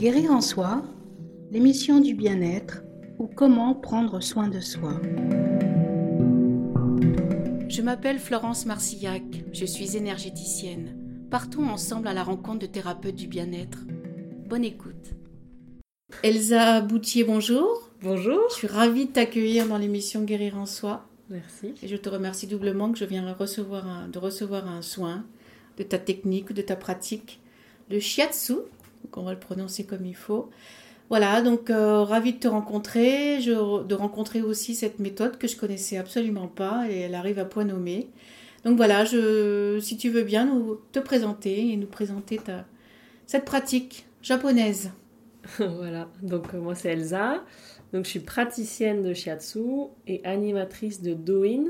Guérir en soi, l'émission du bien-être ou comment prendre soin de soi. Je m'appelle Florence Marcillac, je suis énergéticienne. Partons ensemble à la rencontre de thérapeutes du bien-être. Bonne écoute. Elsa Boutier, bonjour. Bonjour. Je suis ravie de t'accueillir dans l'émission Guérir en soi. Merci. Et je te remercie doublement que je viens recevoir un, de recevoir un soin de ta technique, de ta pratique, le shiatsu, donc on va le prononcer comme il faut. Voilà, donc euh, ravie de te rencontrer, je, de rencontrer aussi cette méthode que je connaissais absolument pas et elle arrive à point nommé. Donc voilà, je, si tu veux bien nous te présenter et nous présenter ta, cette pratique japonaise. voilà, donc euh, moi c'est Elsa, donc je suis praticienne de shiatsu et animatrice de Doin,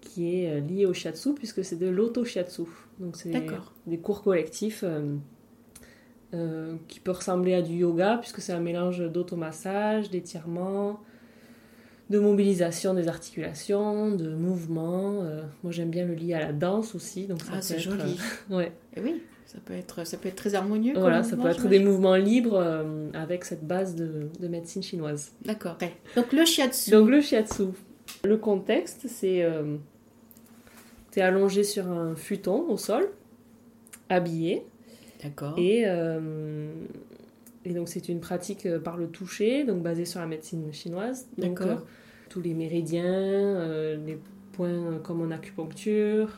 qui est euh, lié au shiatsu puisque c'est de l'auto-shiatsu. Donc c'est des cours collectifs euh, euh, qui peut ressembler à du yoga puisque c'est un mélange d'automassage, d'étirement, de mobilisation des articulations, de mouvements. Euh, moi j'aime bien le lier à la danse aussi, donc ça Ah, c'est joli. euh, ouais. Et oui, ça peut être, ça peut être très harmonieux. Voilà, ça mouvement, peut être des mouvements libres euh, avec cette base de, de médecine chinoise. D'accord. Donc le shiatsu. Donc le shiatsu. Le contexte, c'est euh, t'es allongé sur un futon au sol, habillé, D'accord. et, euh, et donc c'est une pratique euh, par le toucher, donc basée sur la médecine chinoise. D'accord. euh, tous les méridiens, les points comme en acupuncture,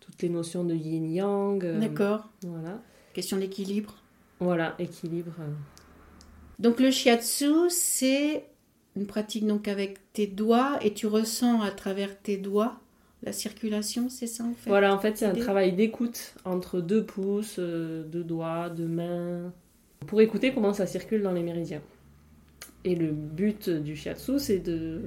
toutes les notions de yin-yang. D'accord. Voilà. Question d'équilibre. Voilà, équilibre. Donc le shiatsu, c'est une pratique donc avec tes doigts et tu ressens à travers tes doigts la circulation, c'est ça en fait Voilà, en fait, c'est un travail d'écoute entre deux pouces, euh, deux doigts, deux mains, pour écouter comment ça circule dans les méridiens. Et le but du shiatsu, c'est de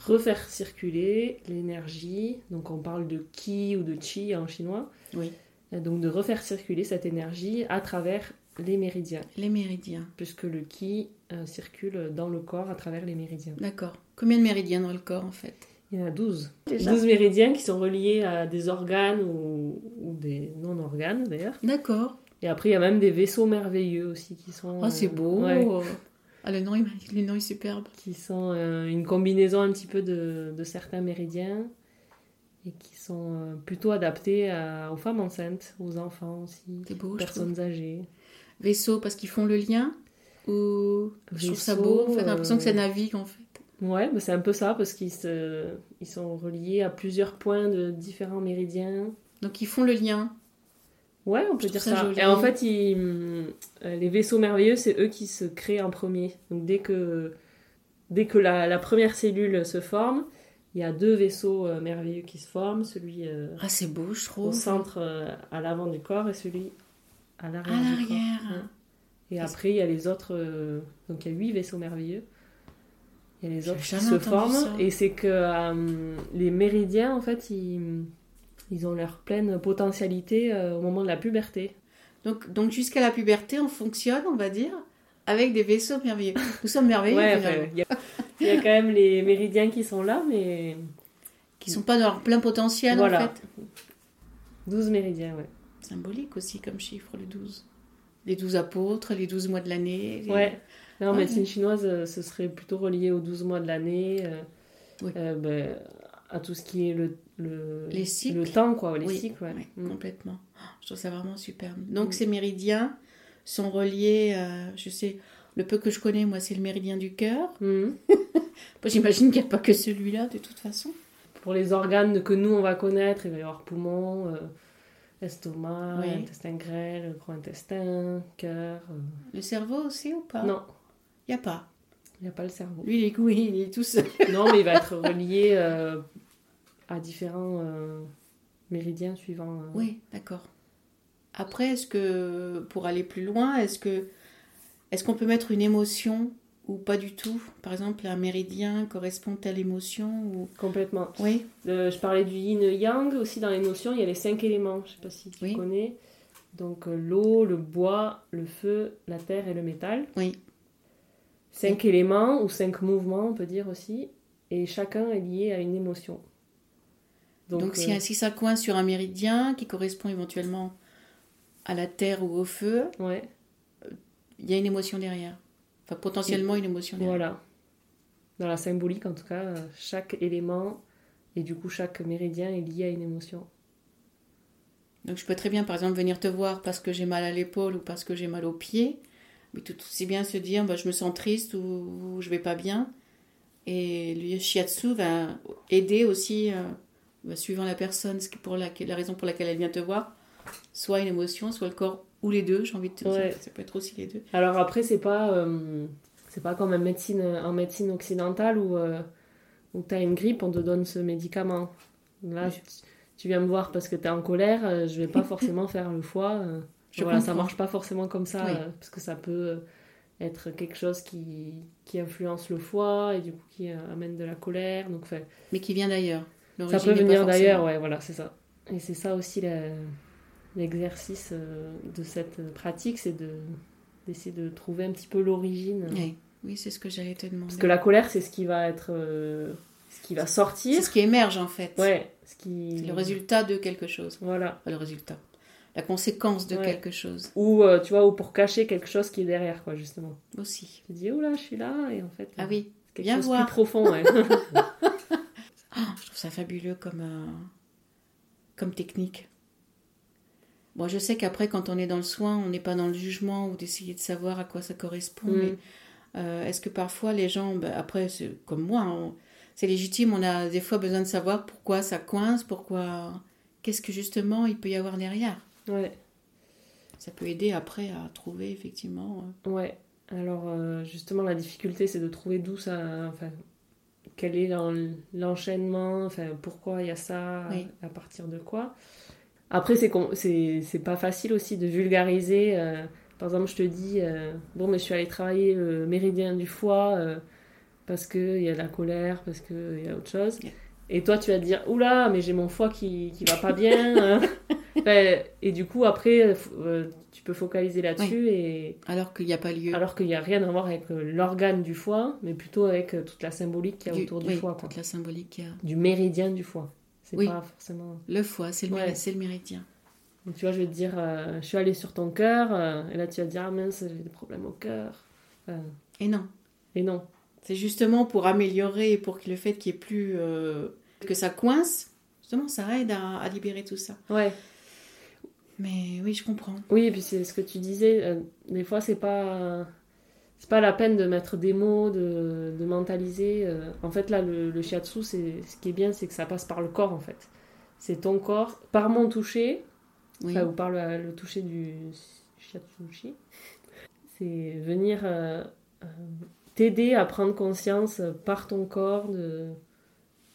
refaire circuler l'énergie. Donc, on parle de ki ou de chi en chinois. Oui. Donc, de refaire circuler cette énergie à travers les méridiens, Les méridiens. puisque le ki euh, circule dans le corps à travers les méridiens. D'accord. Combien de méridiens dans le corps en fait? Il y en a 12. Déjà 12 méridiens qui sont reliés à des organes ou, ou des non-organes d'ailleurs. D'accord. Et après, il y a même des vaisseaux merveilleux aussi qui sont. Oh, c'est euh, beau. ouais, Ah, le nom, il- le nom est superbe. qui sont euh, une combinaison un petit peu de, de certains méridiens et qui sont euh, plutôt adaptés à- aux femmes enceintes, aux enfants aussi, beau, aux personnes âgées. Vaisseau parce qu'ils font le lien ou je trouve ça Vaisseau, beau en fait, j'ai l'impression euh, que ça navigue en fait. Ouais, bah, c'est un peu ça parce qu'ils se, ils sont reliés à plusieurs points de différents méridiens. Donc ils font le lien. Ouais, on peut dire ça. Et en fait, ils, euh, les vaisseaux merveilleux, c'est eux qui se créent en premier. Donc dès que, dès que la, la première cellule se forme, il y a deux vaisseaux euh, merveilleux qui se forment, celui euh, Ah, c'est beau, je trouve. au centre euh, à l'avant du corps et celui à À l'arrière. corps. l'arrière. Et après, il y a les autres. donc il y a huit vaisseaux merveilleux. Les autres qui se forment. ça. Et c'est que euh, les méridiens, en fait, ils, ils ont leur pleine potentialité euh, au moment de la puberté. Donc, donc jusqu'à la puberté, on fonctionne, on va dire, avec des vaisseaux merveilleux. Nous sommes merveilleux, Ouais, il y, a- il y a quand même les méridiens qui sont là, mais qui sont pas dans leur plein potentiel, Voilà. en fait. 12 méridiens, ouais. Symbolique aussi comme chiffre, le 12. Les 12 apôtres, les 12 mois de l'année. les- Ouais. Là, en Ouais, médecine chinoise, euh, ce serait plutôt relié aux 12 mois de l'année, euh, Oui. euh, ben, à tout ce qui est le, le, Les cycles. le temps, quoi, les Oui, cycles, ouais. ouais, Mm. complètement. Oh, Je trouve ça vraiment superbe. Donc Mm. ces méridiens sont reliés, euh, je sais, le peu que je connais, moi, c'est le méridien du cœur. Mm. J'imagine qu'il n'y a pas que celui-là, de toute façon. Pour les organes que nous, on va connaître, il va y avoir poumon, euh, estomac, Oui. intestin grêle, gros intestin, cœur. euh. Le cerveau aussi ou pas? Non, Il n'y a pas. il n'y a pas le cerveau. Lui, il est, oui, il est tout seul. non, mais il va être relié euh, à différents euh, méridiens suivants. euh. Oui, d'accord. Après, est-ce que, pour aller plus loin, est-ce que est-ce qu'on peut mettre une émotion ou pas du tout? Par exemple, un méridien correspond à telle émotion ou... Complètement. Oui, je parlais du yin et yang aussi dans les notions, il y a les cinq éléments, je sais pas si tu Oui. connais. Donc l'eau, le bois, le feu, la terre et le métal. oui, Cinq éléments ou cinq mouvements, on peut dire aussi, et chacun est lié à une émotion. Donc, si, euh, si ça coince sur un méridien qui correspond éventuellement à la terre ou au feu, ouais. il y a une émotion derrière. Enfin, potentiellement une émotion derrière. Voilà. Dans la symbolique, en tout cas, euh, chaque élément et du coup chaque méridien est lié à une émotion. Donc je peux très bien, par exemple, venir te voir parce que j'ai mal à l'épaule ou parce que j'ai mal au pied. Mais tout aussi bien se dire, bah, je me sens triste ou, ou je vais pas bien. Et le shiatsu va aider aussi, euh, bah, suivant la personne, ce qui- pour la, la raison pour laquelle elle vient te voir, soit une émotion, soit le corps, ou les deux, j'ai envie de te dire. Ouais. Ça peut être aussi les deux. Alors après, c'est pas, euh, c'est pas comme en médecine, en médecine occidentale où, euh, où tu as une grippe, on te donne ce médicament. Là, Oui. tu, tu viens me voir parce que tu es en colère, je vais pas forcément faire le foie. Je voilà, ça comprends. marche pas forcément comme ça, Oui. euh, parce que ça peut être quelque chose qui, qui influence le foie et du coup qui euh, amène de la colère. Donc, enfin, Mais qui vient d'ailleurs. ça peut venir d'ailleurs, ouais, voilà, c'est ça. Et c'est ça aussi l'exercice euh, de cette pratique, c'est de d'essayer de trouver un petit peu l'origine. Oui, oui c'est ce que j'allais te demander. Parce que la colère, c'est ce qui va être, euh, ce qui va sortir. C'est ce qui émerge en fait. Ouais, ce qui. Le résultat de quelque chose. Voilà. Enfin, le résultat. La conséquence de Ouais. quelque chose Ou euh, tu vois, ou pour cacher quelque chose qui est derrière, quoi, justement. aussi. Tu dis, oh là, je suis là, et en fait. Ah euh, oui, quelque viens chose voir. plus profond, ouais. Ah, je trouve ça fabuleux comme, euh, comme technique. Bon, je sais qu'après, quand on est dans le soin, on n'est pas dans le jugement ou d'essayer de savoir à quoi ça correspond. Mm. Mais euh, est-ce que parfois les gens, ben, après, comme moi, on- c'est légitime, on a des fois besoin de savoir pourquoi ça coince, pourquoi. Qu'est-ce que justement il peut y avoir derrière ouais. Ça peut aider après à trouver effectivement. euh, Ouais. Alors, euh, justement, la difficulté, c'est de trouver d'où ça. Enfin, quel est l'en- l'enchaînement, enfin, pourquoi il y a ça, Oui. à partir de quoi. Après, c'est c'est c'est pas facile aussi de vulgariser. euh, par exemple, je te dis, euh, bon, mais je suis allée travailler le méridien du foie parce qu'il y a de la colère, parce qu'il y a autre chose. Yeah. Et toi, tu vas te dire, oula, mais j'ai mon foie qui, qui va pas bien. Enfin, et du coup, après, euh, tu peux focaliser là-dessus et Alors qu'il n'y a pas lieu. alors qu'il n'y a rien à voir avec euh, l'organe du foie, mais plutôt avec euh, toute la symbolique qu'il y a Du- autour du oui, foie, quoi. toute la symbolique qu'il y a. Du méridien du foie. C'est Oui. pas forcément. Le foie, c'est le, Ouais. méri- le méridien. Donc, tu vois, je vais te dire, euh, je suis allée sur ton cœur, euh, et là tu vas te dire, ah mince, j'ai des problèmes au cœur. Et non. et non. C'est justement pour améliorer et pour que le fait qu'il n'y ait plus. que ça coince, justement, ça aide à, à libérer tout ça. Ouais. Mais oui, je comprends. Oui, et puis c'est ce que tu disais, euh, des fois c'est pas. C'est pas la peine de mettre des mots, de, de mentaliser. euh. En fait, là, le, le shiatsu, c'est, ce qui est bien, c'est que ça passe par le corps, en fait. C'est ton corps, par mon toucher, Oui. Enfin, ou par le, le toucher du shiatsushi. C'est venir euh, euh, t'aider à prendre conscience par ton corps de,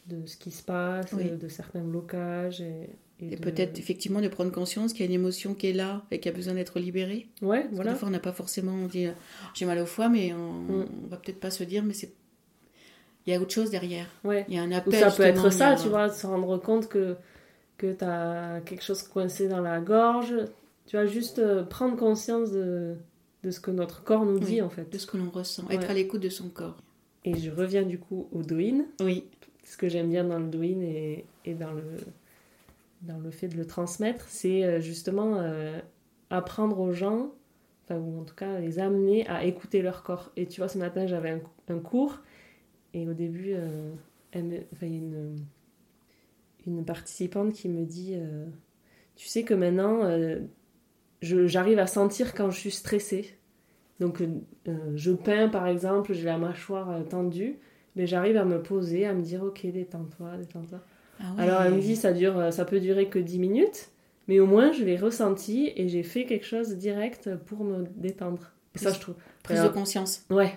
de ce qui se passe, Oui. de certains blocages. Et, et Et de- peut-être effectivement de prendre conscience qu'il y a une émotion qui est là et qui a besoin d'être libérée. Ouais, Parce que voilà. Des fois, on n'a pas forcément. Dit euh, j'ai mal au foie, mais on, Mm. on va peut-être pas se dire, mais c'est. Il y a autre chose derrière. Ouais. Il y a un Ou appel. ça peut être ça, tu vois, de se rendre compte que, que tu as quelque chose coincé dans la gorge. Tu vas juste euh, prendre conscience de, de ce que notre corps nous dit, Oui. en fait. De ce que l'on ressent. Ouais. Être à l'écoute de son corps. Et je reviens du coup au doin. Oui. ce que j'aime bien dans le doin et, et dans, le, dans le fait de le transmettre, c'est euh, justement euh, apprendre aux gens, enfin, ou en tout cas les amener à écouter leur corps. Et tu vois, ce matin, j'avais un, cours, et au début, euh, elle une, une participante qui me dit euh, Tu sais que maintenant, j'arrive à sentir quand je suis stressée. Donc, je peins par exemple, j'ai la mâchoire tendue mais j'arrive à me poser, à me dire ok détends-toi, détends-toi. Ah ouais. Alors elle me dit ça dure, euh, ça peut durer que 10 minutes, mais au moins je l'ai ressenti et j'ai fait quelque chose direct pour me détendre. Et ça je trouve. Prise Alors, de conscience. Ouais.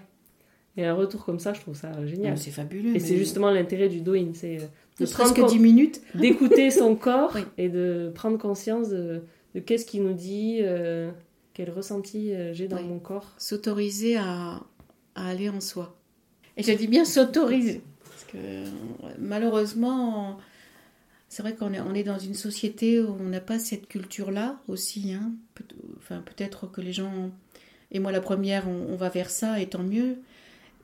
Et un retour comme ça, je trouve ça génial. C'est fabuleux. et mais- c'est justement l'intérêt du doing, c'est euh, de serait-ce prendre que con- 10 minutes. d'écouter son corps Oui. et de prendre conscience de, de qu'est-ce qu'il nous dit, euh, quel ressenti euh, j'ai dans Oui. mon corps. S'autoriser à, à aller en soi. Et je dis bien s'autoriser. Euh, malheureusement, c'est vrai qu'on est, on est dans une société où on n'a pas cette culture-là aussi. hein. Peut- enfin, peut-être que les gens, et moi la première, on, on va vers ça, et tant mieux.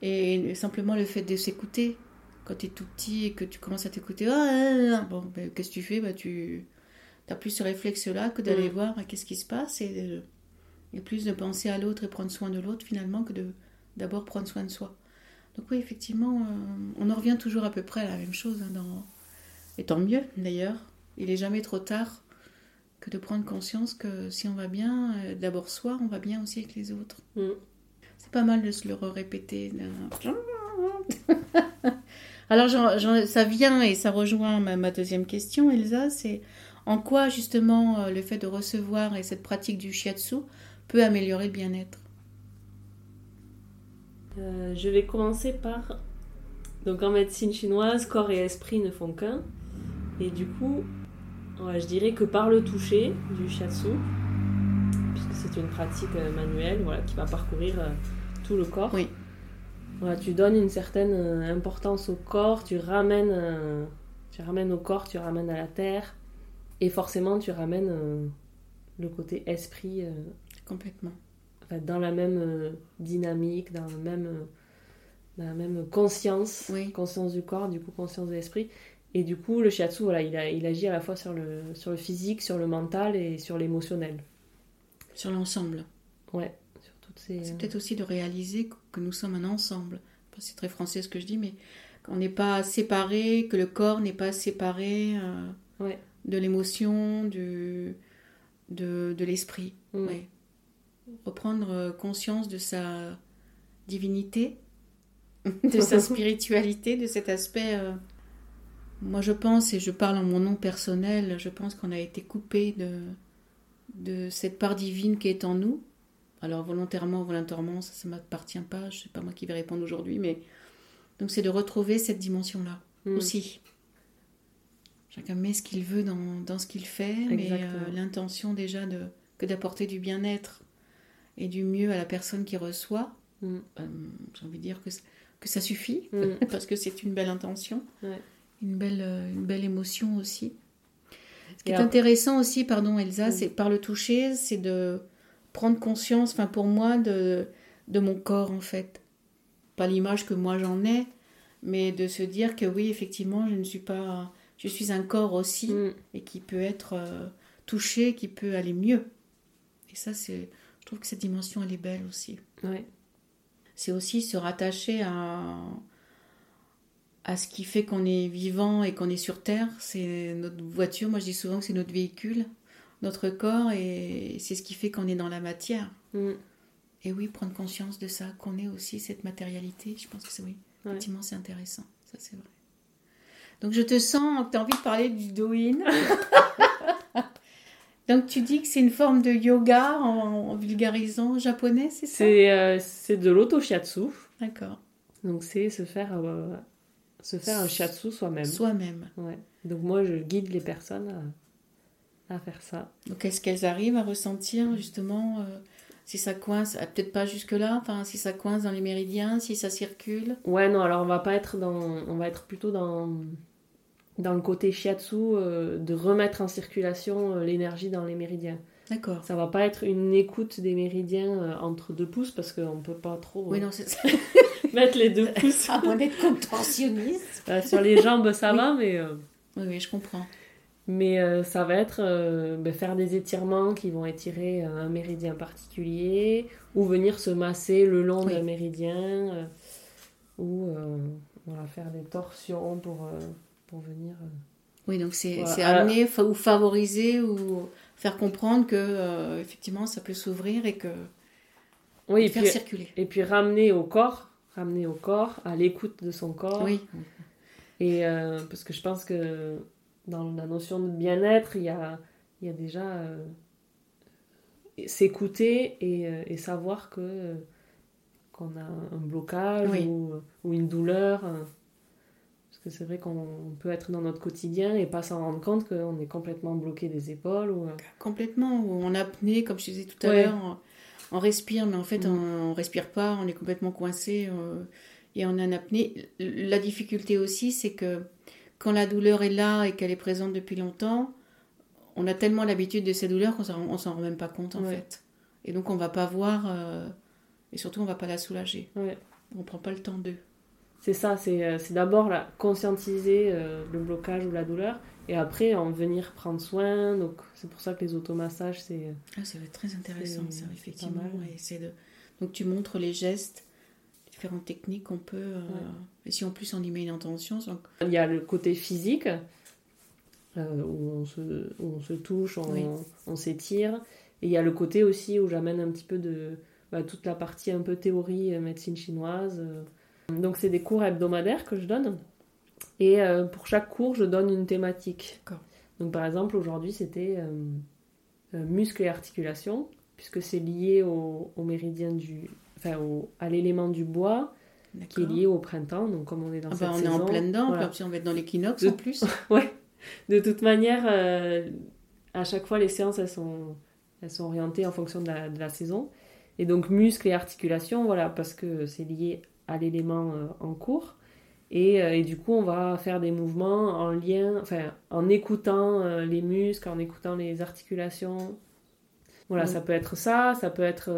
Et simplement le fait de s'écouter. Quand tu es tout petit et que tu commences à t'écouter, ah, ah, ah, bon, ben, qu'est-ce que tu fais? Bah, Tu n'as plus ce réflexe-là que d'aller Mm. voir ah, qu'est-ce qui se passe? Et Et plus de penser à l'autre et prendre soin de l'autre finalement que de d'abord prendre soin de soi. Donc oui, effectivement, euh, on en revient toujours à peu près à la même chose. hein, dans... Et tant mieux d'ailleurs. Il est jamais trop tard que de prendre conscience que si on va bien, euh, d'abord soi, on va bien aussi avec les autres. Mm. C'est pas mal de se le répéter. Alors ça vient et ça rejoint ma, ma deuxième question, Elsa, c'est en quoi justement euh, le fait de recevoir et cette pratique du shiatsu peut améliorer le bien-être? Euh, je vais commencer par. Donc en médecine chinoise, corps et esprit ne font qu'un. Et du coup, ouais, je dirais que par le toucher du shiatsu, puisque c'est une pratique euh, manuelle voilà, qui va parcourir euh, tout le corps, Oui. voilà, tu donnes une certaine euh, importance au corps, tu ramènes, tu ramènes au corps, tu ramènes à la terre, et forcément tu ramènes le côté esprit. Complètement. Enfin, dans la même euh, dynamique, dans, le même, euh, dans la même conscience, Oui. conscience du corps, du coup conscience de l'esprit. Et du coup, le shiatsu, voilà, il, a- il agit à la fois sur le, sur le physique, sur le mental et sur l'émotionnel. Sur l'ensemble. Ouais, sur toutes ces... C'est peut-être aussi de réaliser que- nous sommes un ensemble. C'est très français ce que je dis, mais qu'on n'est pas séparé, que le corps n'est pas séparé euh, Ouais. de l'émotion, du, de, de l'esprit. Mm. Ouais. Reprendre euh, conscience de sa divinité, de sa spiritualité, de cet aspect. euh, moi, je pense, et je parle en mon nom personnel, je pense qu'on a été coupé de, de cette part divine qui est en nous. Alors, volontairement volontairement, ça ne m'appartient pas, je sais pas moi qui vais répondre aujourd'hui, mais. Donc, c'est de retrouver cette dimension-là Mm. aussi. Chacun met ce qu'il veut dans, dans ce qu'il fait, mais euh, l'intention déjà de, que d'apporter du bien-être et du mieux à la personne qui reçoit, Mm. euh, j'ai envie de dire que, que ça suffit, Mm. parce que c'est une belle intention, Ouais. une, belle, euh, une belle émotion aussi. Ce qui Et est intéressant aussi, pardon Elsa, Mm. c'est par le toucher, c'est de prendre conscience, enfin pour moi, de, de mon corps en fait. Pas l'image que moi j'en ai, mais de se dire que oui, effectivement, je ne suis pas... Je suis un corps aussi et qui peut être euh, touché, qui peut aller mieux. Et ça, c'est... Je trouve que cette dimension, elle est belle aussi Ouais. c'est aussi se rattacher à, à ce qui fait qu'on est vivant et qu'on est sur Terre. C'est notre voiture, moi je dis souvent que c'est notre véhicule, notre corps, et c'est ce qui fait qu'on est dans la matière. Mm. Et oui, prendre conscience de ça, qu'on est aussi cette matérialité, je pense que c'est oui. Ouais. Effectivement, c'est intéressant, ça c'est vrai. Donc je te sens que tu as envie de parler du Doin. Donc tu dis que c'est une forme de yoga en, en vulgarisant japonais, c'est ça? C'est euh, c'est de l'auto-shiatsu. D'accord. Donc c'est se faire, euh, se faire un shiatsu soi-même. Soi-même. Ouais. Donc moi, je guide les personnes à, à faire ça. Donc est-ce qu'elles arrivent à ressentir justement euh, si ça coince, ah, peut-être pas jusque-là, enfin si ça coince dans les méridiens, si ça circule? Ouais, non, alors on va pas être dans. On va être plutôt dans. Dans le côté shiatsu, euh, de remettre en circulation euh, l'énergie dans les méridiens. D'accord. Ça va pas être une écoute des méridiens euh, entre deux pouces parce qu'on peut pas trop Oui, non, mettre les deux pouces. À moins d'être contorsionniste. Sur les jambes, ça Oui. va, mais, Oui, oui, je comprends. mais ça va être ben, faire des étirements qui vont étirer un méridien particulier ou venir se masser le long Oui. d'un méridien ou voilà, faire des torsions pour, pour venir. euh, Oui, donc c'est Voilà. amener fa- ou favoriser ou faire comprendre que euh, effectivement ça peut s'ouvrir et que Oui, et faire puis, circuler. et puis ramener au corps, ramener au corps, à l'écoute de son corps. Oui, Et euh, parce que je pense que dans la notion de bien-être, il y a, il y a déjà euh, s'écouter et, euh, et savoir que euh, qu'on a un blocage Oui. ou, ou une douleur. Que c'est vrai qu'on peut être dans notre quotidien et pas s'en rendre compte qu'on est complètement bloqué des épaules. Ou, euh, complètement. Ou en apnée, comme je disais tout à Ouais. l'heure, on, on respire, mais en fait Mm. on, on respire pas, on est complètement coincé euh, et on est en apnée. La difficulté aussi, c'est que quand la douleur est là et qu'elle est présente depuis longtemps, on a tellement l'habitude de ces douleurs qu'on s'en on s'en rend même pas compte en Ouais. fait. Et donc on va pas voir, euh, et surtout on va pas la soulager. ouais. On prend pas le temps d'eux. C'est ça, c'est euh, d'abord conscientiser euh, le blocage ou la douleur et après en venir prendre soin. Donc c'est pour ça que les automassages, c'est Ah, ça va être très intéressant, ça, effectivement. et de... Donc tu montres les gestes, différentes techniques qu'on peut... euh, Ouais. Et si en plus on y met une intention, donc... Il y a le côté physique, euh, où, on se, où on se touche, on, Oui. on s'étire. Et il y a le côté aussi où j'amène un petit peu de bah, toute la partie un peu théorie euh, médecine chinoise. euh. Donc c'est des cours hebdomadaires que je donne. Et euh, pour chaque cours, je donne une thématique. Donc par exemple, aujourd'hui, c'était euh, euh, muscles et articulations, puisque c'est lié au, au méridien du... Enfin, au- à l'élément du bois, qui est lié au printemps. Donc comme on est dans Ah cette bah, on est en plein dedans, voilà. puis on va être dans l'équinoxe De- en plus. Ouais. De toute manière, euh, à chaque fois, les séances, elles sont, elles sont orientées en fonction de la, de la saison. Et donc, muscles et articulations, voilà, parce que c'est lié à l'élément euh, en cours. Et, euh, et du coup, on va faire des mouvements en lien, enfin, en écoutant euh, les muscles, en écoutant les articulations. Voilà, Mm. ça peut être ça, ça peut être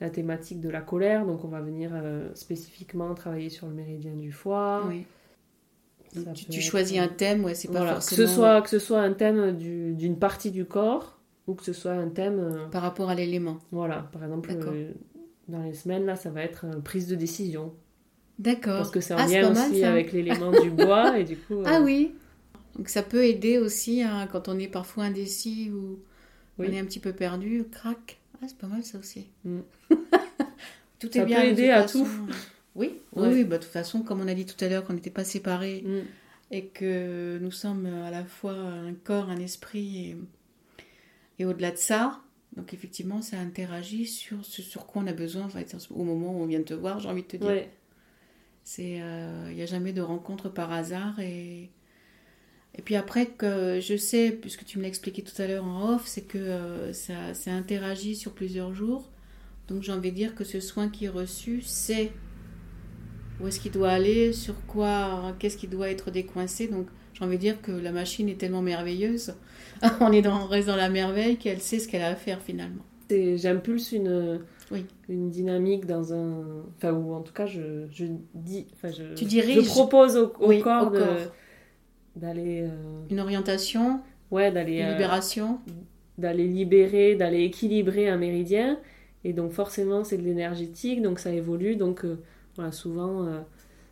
la thématique de la colère. Donc, on va venir euh, spécifiquement travailler sur le méridien du foie. Oui. Tu, peut tu être- choisis un thème, ouais, c'est pas Voilà, forcément que, ce soit, que ce soit un thème du- d'une partie du corps ou que ce soit un thème. euh, par rapport à l'élément. voilà, par exemple, euh, dans les semaines, là, ça va être euh, prise de décision. D'accord. Parce que c'est en Ah, c'est lien mal, aussi ça. avec l'élément du bois et du coup. euh, Ah oui. Donc ça peut aider aussi hein, quand on est parfois indécis ou Oui. on est un petit peu perdu, crac. Ah, c'est pas mal ça aussi. Mm. tout Ça est bien. peut de aider à façon. tout. Oui, oui, Ouais. oui, bah, de toute façon, comme on a dit tout à l'heure, qu'on n'était pas séparés mm, et que nous sommes à la fois un corps, un esprit et, et au-delà de ça. Donc effectivement, ça interagit sur ce sur quoi on a besoin en fait, au moment où on vient de te voir, j'ai envie de te dire. ouais. C'est, il n'y a jamais de rencontre par hasard. Et, et puis après, que je sais, puisque tu me l'as expliqué tout à l'heure en off, c'est que euh, ça, ça interagit sur plusieurs jours. Donc j'ai envie de dire que ce soin qui est reçu, c'est où est-ce qu'il doit aller, sur quoi, qu'est-ce qui doit être décoincé. Donc j'ai envie de dire que la machine est tellement merveilleuse. on, est dans, on reste dans la merveille qu'elle sait ce qu'elle a à faire finalement. J'impulse une, Oui. une dynamique dans un. Enfin, ou en tout cas, je, je dis. Enfin, je, Tu diriges. Je propose au, au Oui, corps d'aller. euh, Une orientation, ouais, d'aller. une euh, libération. d'aller libérer, d'aller équilibrer un méridien. Et donc forcément, c'est de l'énergétique, donc ça évolue. Donc euh, voilà, souvent,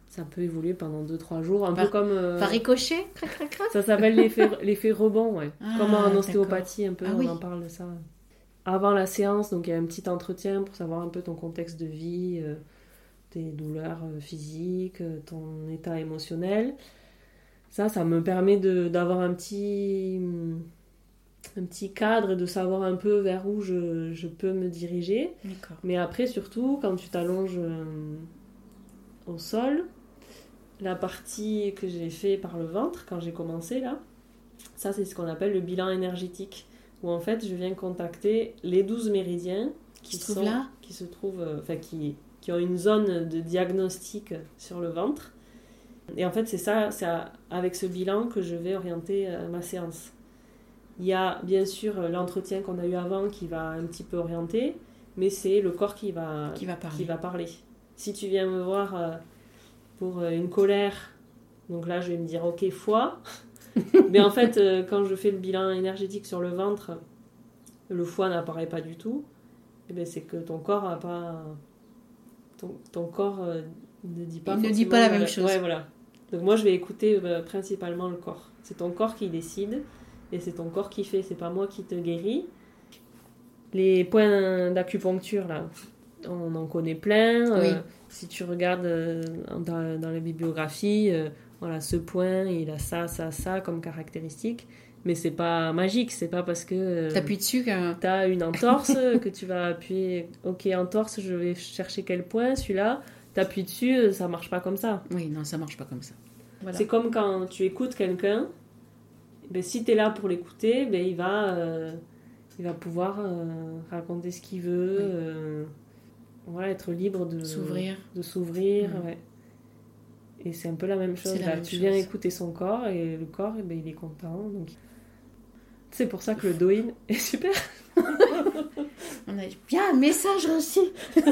ça peut évoluer pendant 2-3 jours, un Par- peu comme... euh, Par ricochet, crac, crac, crac. ça s'appelle l'effet rebond, ouais. Ah, comme en ostéopathie, un peu, Ah on oui. en parle de ça. Avant la séance, donc il y a un petit entretien pour savoir un peu ton contexte de vie, euh, tes douleurs euh, physiques, euh, ton état émotionnel. Ça, ça me permet d'avoir un petit, un petit cadre et de savoir un peu vers où je, je peux me diriger. Mais après, surtout, quand tu t'allonges au sol, la partie que j'ai fait par le ventre, quand j'ai commencé là, ça c'est ce qu'on appelle le bilan énergétique, où en fait je viens contacter les 12 méridiens qui, Qui se trouvent sont- là qui se trouvent, euh, enfin qui, qui ont une zone de diagnostic sur le ventre. Et en fait, c'est ça, c'est avec ce bilan que je vais orienter euh, ma séance. Il y a bien sûr l'entretien qu'on a eu avant qui va un petit peu orienter, mais c'est le corps qui va, Qui va parler. qui va parler. Si tu viens me voir euh, pour euh, une colère, donc là je vais me dire ok foie, mais en fait euh, quand je fais le bilan énergétique sur le ventre, le foie n'apparaît pas du tout. Et ben c'est que ton corps a pas, ton, ton corps euh, ne dit pas. Il ne dit pas la même chose. Ouais voilà. Donc moi je vais écouter euh, principalement le corps. C'est ton corps qui décide et c'est ton corps qui fait. C'est pas moi qui te guéris. Les points d'acupuncture là, on en connaît plein. euh, Oui. si tu regardes euh, dans, dans la bibliographie, euh, voilà, ce point, il a ça, ça, ça comme caractéristique. Mais c'est pas magique, c'est pas parce que euh, T'appuies dessus qu'un. t'as une entorse que tu vas appuyer. Ok, entorse, je vais chercher quel point, celui-là. T'appuies dessus, ça marche pas comme ça. Oui, non, ça marche pas comme ça. Voilà. C'est comme quand tu écoutes quelqu'un, ben, si tu es là pour l'écouter, ben, il, va, euh, il va pouvoir euh, raconter ce qu'il veut, Oui. Voilà, être libre de S'ouvrir. De s'ouvrir Mhm. ouais. Et c'est un peu la même chose. C'est la là. même tu chose. viens écouter son corps et le corps, eh ben, il est content. Donc... C'est pour ça que le doin est super. On a bien un message reçu. de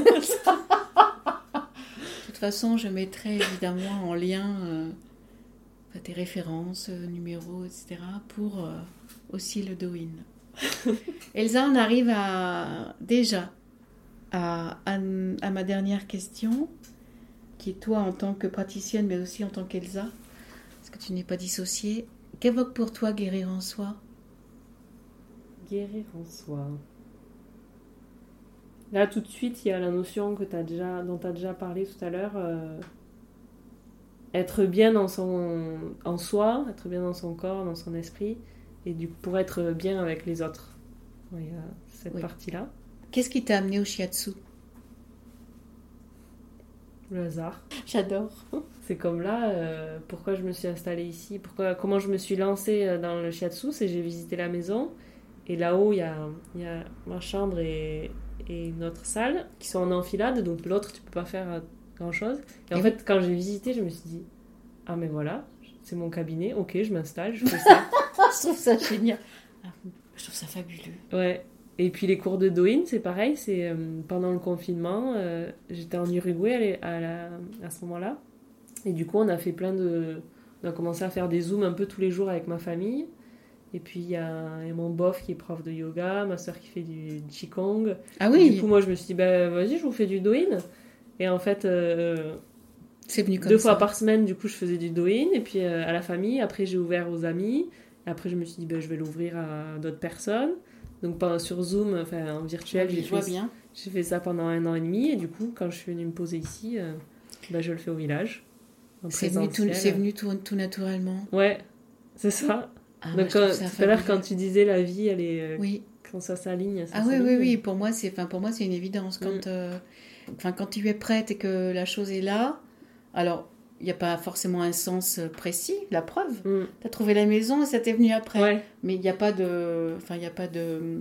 toute façon, je mettrai évidemment en lien euh, tes références, euh, numéros, etc. pour euh, aussi le Douyin. Elsa, on arrive à déjà à, à- à ma dernière question, qui est toi en tant que praticienne, mais aussi en tant qu'Elsa, parce que tu n'es pas dissociée. Qu'évoque pour toi guérir en soi? Guérir en soi. Là, tout de suite, il y a la notion que as déjà, dont tu as déjà parlé tout à l'heure. euh, être bien dans son, en soi, être bien dans son corps, dans son esprit, et du pour être bien avec les autres. Il y a cette Oui. partie-là. Qu'est-ce qui t'a amené au shiatsu? Le hasard. J'adore. C'est comme là, euh, pourquoi je me suis installée ici, pourquoi, comment je me suis lancée euh, dans le shiatsu, c'est j'ai visité la maison et là-haut il y a, il y a ma chambre et, et notre salle qui sont en enfilade, donc l'autre tu peux pas faire euh, grand-chose. Et en fait quand j'ai visité, je me suis dit ah mais voilà, c'est mon cabinet, ok je m'installe, je fais ça. je trouve ça génial. Ah, Je trouve ça fabuleux. ouais. Et puis les cours de Douyin, c'est pareil, c'est euh, pendant le confinement, euh, j'étais en Uruguay à, à, la- à ce moment-là. Et du coup, on a fait plein de. On a commencé à faire des zooms un peu tous les jours avec ma famille. Et puis, il y, a il y a mon bof qui est prof de yoga, ma soeur qui fait du Qigong. Ah Et oui, Du coup, moi, je me suis dit, bah, vas-y, je vous fais du Douyin. Et en fait, euh, c'est venu comme deux ça. fois par semaine, du coup, je faisais du Douyin. Et puis, à la famille. Après, j'ai ouvert aux amis. Et après, je me suis dit, bah, je vais l'ouvrir à d'autres personnes. Donc, sur Zoom, enfin, en virtuel, j'ai fait, bien. j'ai fait ça pendant un an et demi. Et du coup, quand je suis venue me poser ici, euh, bah, je le fais au village. C'est venu, tout, présentiel. c'est venu tout, tout naturellement. Ouais, c'est ça. Ah, Donc, trouve quand- ça tout à l'heure, quand tu disais la vie, elle est. euh, Oui. Quand ça s'aligne. ça Ah oui, oui, oui. Pour moi, c'est, pour moi, c'est une évidence. Quand, Mm. euh, quand tu es prête et que la chose est là, alors, il n'y a pas forcément un sens euh, précis, la preuve. Mm. Tu as trouvé la maison et ça t'est venu après. Ouais, Mais il n'y a pas de. Enfin, il n'y a pas de.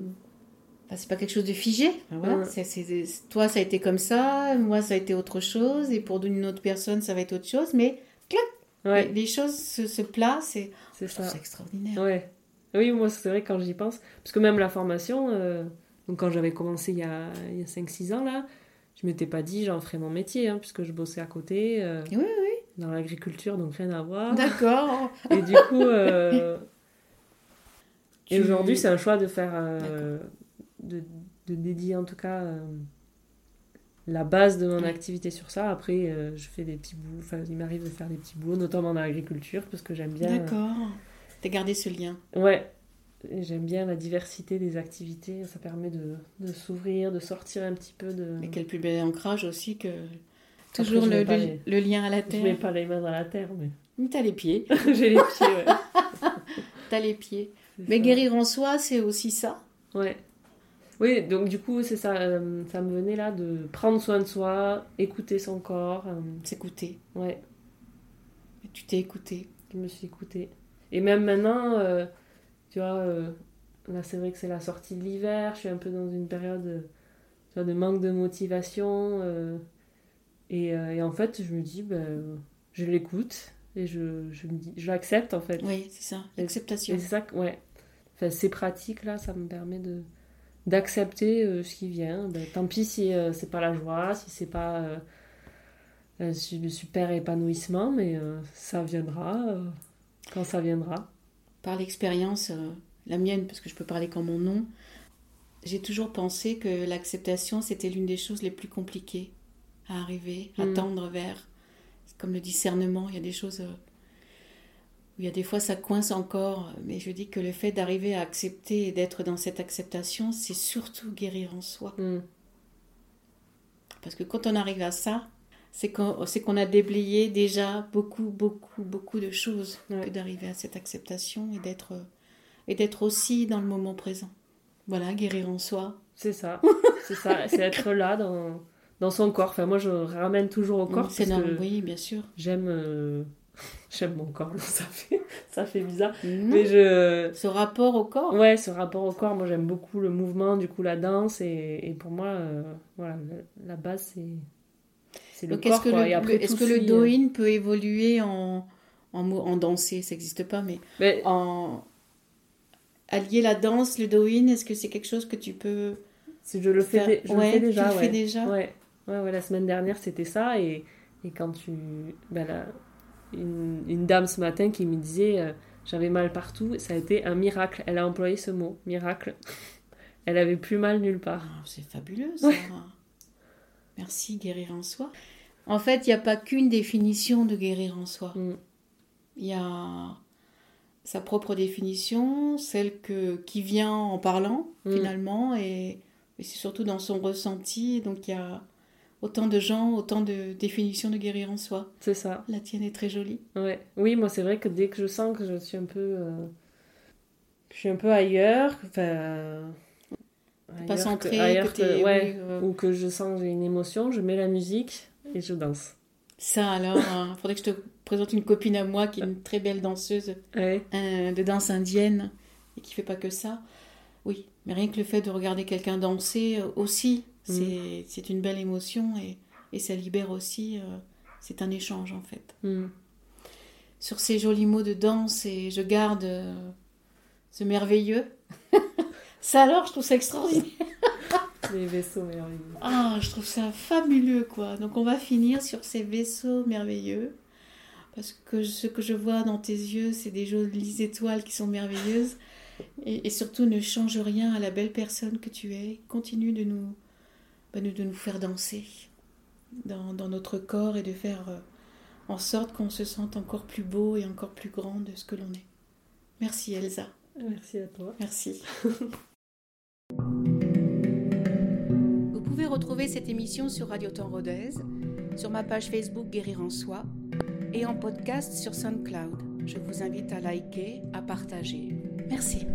Enfin, c'est pas quelque chose de figé. Enfin, voilà. Ouais. C'est- c'est- c'est- toi, ça a été comme ça, moi, ça a été autre chose, et pour une autre personne, ça va être autre chose. Mais ouais, les, les choses se, se placent et c'est ça. ça extraordinaire. Ouais. Oui, moi, c'est vrai quand j'y pense. Parce que même la formation, euh, donc quand j'avais commencé il y a, il y a 5-6 ans, là, je m'étais pas dit j'en ferais mon métier, hein, puisque je bossais à côté. euh, Oui, Dans l'agriculture, donc rien à voir. D'accord. Et du coup. euh, Et Tu- aujourd'hui, c'est un choix de faire. euh, de, de dédier en tout cas. euh, la base de mon Ouais. activité sur ça. Après, euh, je fais des petits bouts. Enfin, il m'arrive de faire des petits bouts, notamment dans l'agriculture, parce que j'aime bien. D'accord. T'as gardé ce lien. Ouais, j'aime bien la diversité des activités. Ça permet de, de s'ouvrir, de sortir un petit peu de. Et quel plus bel ancrage aussi que toujours le, mets pas le- les- le lien à la Je mets terre. pas les mains dans la terre, mais Mais T'as les pieds. j'ai les pieds. Ouais. T'as les pieds. Mais guérir en soi, c'est aussi ça. Ouais. Oui, donc du coup, c'est ça. euh, ça me venait là de prendre soin de soi, écouter son corps. euh, S'écouter. ouais, Et Tu t'es écouté. je me suis écoutée. Et même maintenant, euh, tu vois, là c'est vrai que c'est la sortie de l'hiver, je suis un peu dans une période tu vois, de manque de motivation. Euh, et, euh, et en fait, je me dis, ben, je l'écoute et je, je, me dis, je l'accepte en fait. Oui, c'est ça. L'acceptation. C'est ça, ouais. Enfin, ces pratiques-là, ça me permet de d'accepter euh, ce qui vient. Ben, tant pis si euh, c'est pas la joie, si c'est pas euh, un su- super épanouissement, mais euh, ça viendra euh, quand ça viendra. Par l'expérience, euh, la mienne, parce que je peux parler qu'en mon nom, j'ai toujours pensé que l'acceptation, c'était l'une des choses les plus compliquées à arriver, à Mm. tendre vers. C'est comme le discernement, il y a des choses euh, où il y a des fois ça coince encore, mais je dis que le fait d'arriver à accepter et d'être dans cette acceptation, c'est surtout guérir en soi. Mm. Parce que quand on arrive à ça, c'est qu'on a déblayé déjà beaucoup, beaucoup, beaucoup de choses Ouais. que d'arriver à cette acceptation et d'être et d'être aussi dans le moment présent. Voilà, guérir en soi. C'est ça, c'est ça, c'est être là dans, dans son corps. Enfin, moi, je ramène toujours au corps c'est parce normal, oui, bien sûr. j'aime euh, j'aime mon corps. Ça fait ça fait bizarre, mais je Ce rapport au corps. Ouais, ce rapport au corps, moi j'aime beaucoup le mouvement, du coup la danse, et, et pour moi, euh, voilà, la base c'est c'est le Donc est-ce corps. que quoi. le, après, est-ce que le suit, euh. doin peut évoluer en en, danser, ça n'existe pas, mais Mais en allier la danse, le doin, est-ce que c'est quelque chose que tu peux si je le fais, faire je Ouais, le fais déjà. tu le ouais. fais déjà? Ouais. Ouais, ouais, la semaine dernière c'était ça, et, Et quand tu. Ben là, une, une dame ce matin qui me disait euh, j'avais mal partout, ça a été un miracle. Elle a employé ce mot, miracle. Elle avait plus mal nulle part. Ah, c'est fabuleux ça. Merci, guérir en soi. En fait, il n'y a pas qu'une définition de guérir en soi. Mm. Il y a sa propre définition, celle que, qui vient en parlant Mm. finalement, et, et c'est surtout dans son ressenti. Donc il y a autant de gens, autant de définitions de guérir en soi. C'est ça. La tienne est très jolie. Ouais. Oui, moi, c'est vrai que dès que je sens que je suis un peu. euh, Je suis un peu ailleurs, enfin. Pas ailleurs centré, que- ailleurs que t'es- que- ouais, oui, ou que je sens que j'ai une émotion, je mets la musique et je danse. Ça alors, il faudrait que je te présente une copine à moi qui est une très belle danseuse Ouais. euh, de danse indienne et qui fait pas que ça. Oui, mais rien que le fait de regarder quelqu'un danser euh, aussi. C'est c'est une belle émotion et, et ça libère aussi. euh, c'est un échange en fait. Mm. Sur ces jolis mots de danse et je garde euh, ce merveilleux. ça alors, je trouve ça extraordinaire. Les vaisseaux merveilleux. Ah, je trouve ça fabuleux, quoi. Donc, on va finir sur ces vaisseaux merveilleux. Parce que ce que je vois dans tes yeux, c'est des jolies étoiles qui sont merveilleuses. Et, et surtout, ne change rien à la belle personne que tu es. Continue de nous, de de nous faire danser dans, dans notre corps et de faire euh, en sorte qu'on se sente encore plus beau et encore plus grand de ce que l'on est. Merci, Elsa. Merci à toi. Merci. Vous pouvez retrouver cette émission sur Radio Temps Rodez, sur ma page Facebook Guérir en Soi et en podcast sur SoundCloud. Je vous invite à liker, à partager. Merci.